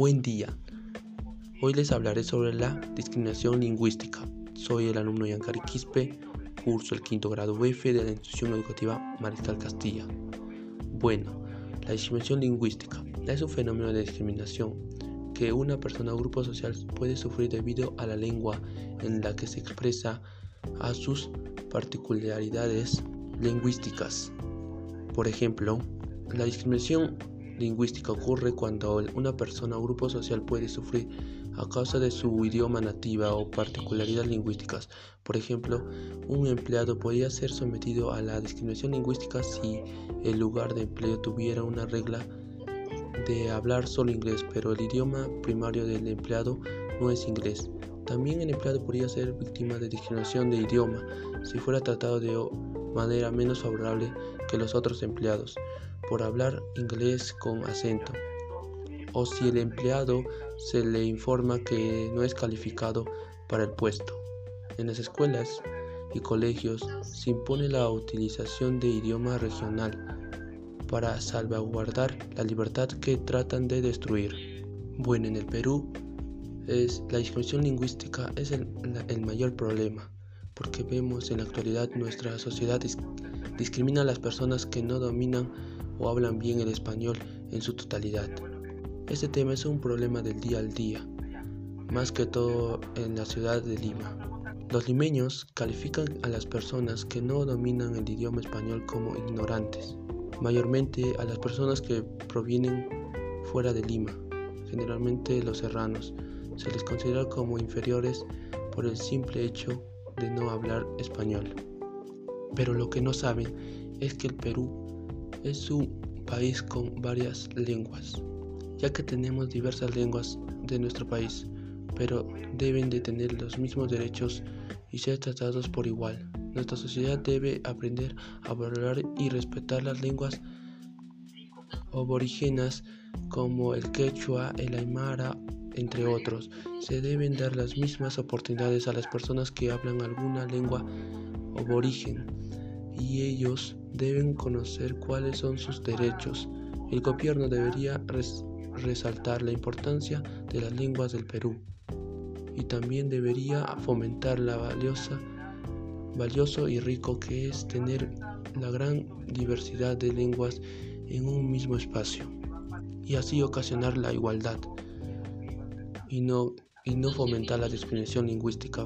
Buen día. Hoy les hablaré sobre la discriminación lingüística. Soy el alumno Yancari Quispe, curso el quinto grado F de la institución educativa Mariscal Castilla. Bueno, la discriminación lingüística es un fenómeno de discriminación que una persona o grupo social puede sufrir debido a la lengua en la que se expresa a sus particularidades lingüísticas. Por ejemplo, la discriminación lingüística ocurre cuando una persona o grupo social puede sufrir a causa de su idioma nativa o particularidades lingüísticas. Por ejemplo, un empleado podría ser sometido a la discriminación lingüística si el lugar de empleo tuviera una regla de hablar solo inglés, pero el idioma primario del empleado no es inglés. También el empleado podría ser víctima de discriminación de idioma si fuera tratado de manera menos favorable que los otros empleados por hablar inglés con acento, o si el empleado se le informa que no es calificado para el puesto. En las escuelas y colegios se impone la utilización de idioma regional para salvaguardar la libertad que tratan de destruir. Bueno, en el Perú es, la discriminación lingüística es el, el mayor problema, porque vemos en la actualidad nuestra sociedad discrimina a las personas que no dominan o hablan bien el español en su totalidad. Este tema es un problema del día al día, más que todo en la ciudad de Lima. Los limeños califican a las personas que no dominan el idioma español como ignorantes, mayormente a las personas que provienen fuera de Lima, generalmente los serranos, se les considera como inferiores por el simple hecho de no hablar español. Pero lo que no saben es que el Perú es un país con varias lenguas, ya que tenemos diversas lenguas de nuestro país, pero deben de tener los mismos derechos y ser tratados por igual. Nuestra sociedad debe aprender a valorar y respetar las lenguas aborígenas como el quechua, el aymara, entre otros. Se deben dar las mismas oportunidades a las personas que hablan alguna lengua aborigen y ellos deben conocer cuáles son sus derechos. El gobierno debería resaltar la importancia de las lenguas del Perú y también debería fomentar la valiosa, valioso y rico que es tener la gran diversidad de lenguas en un mismo espacio y así ocasionar la igualdad y no, y no fomentar la discriminación lingüística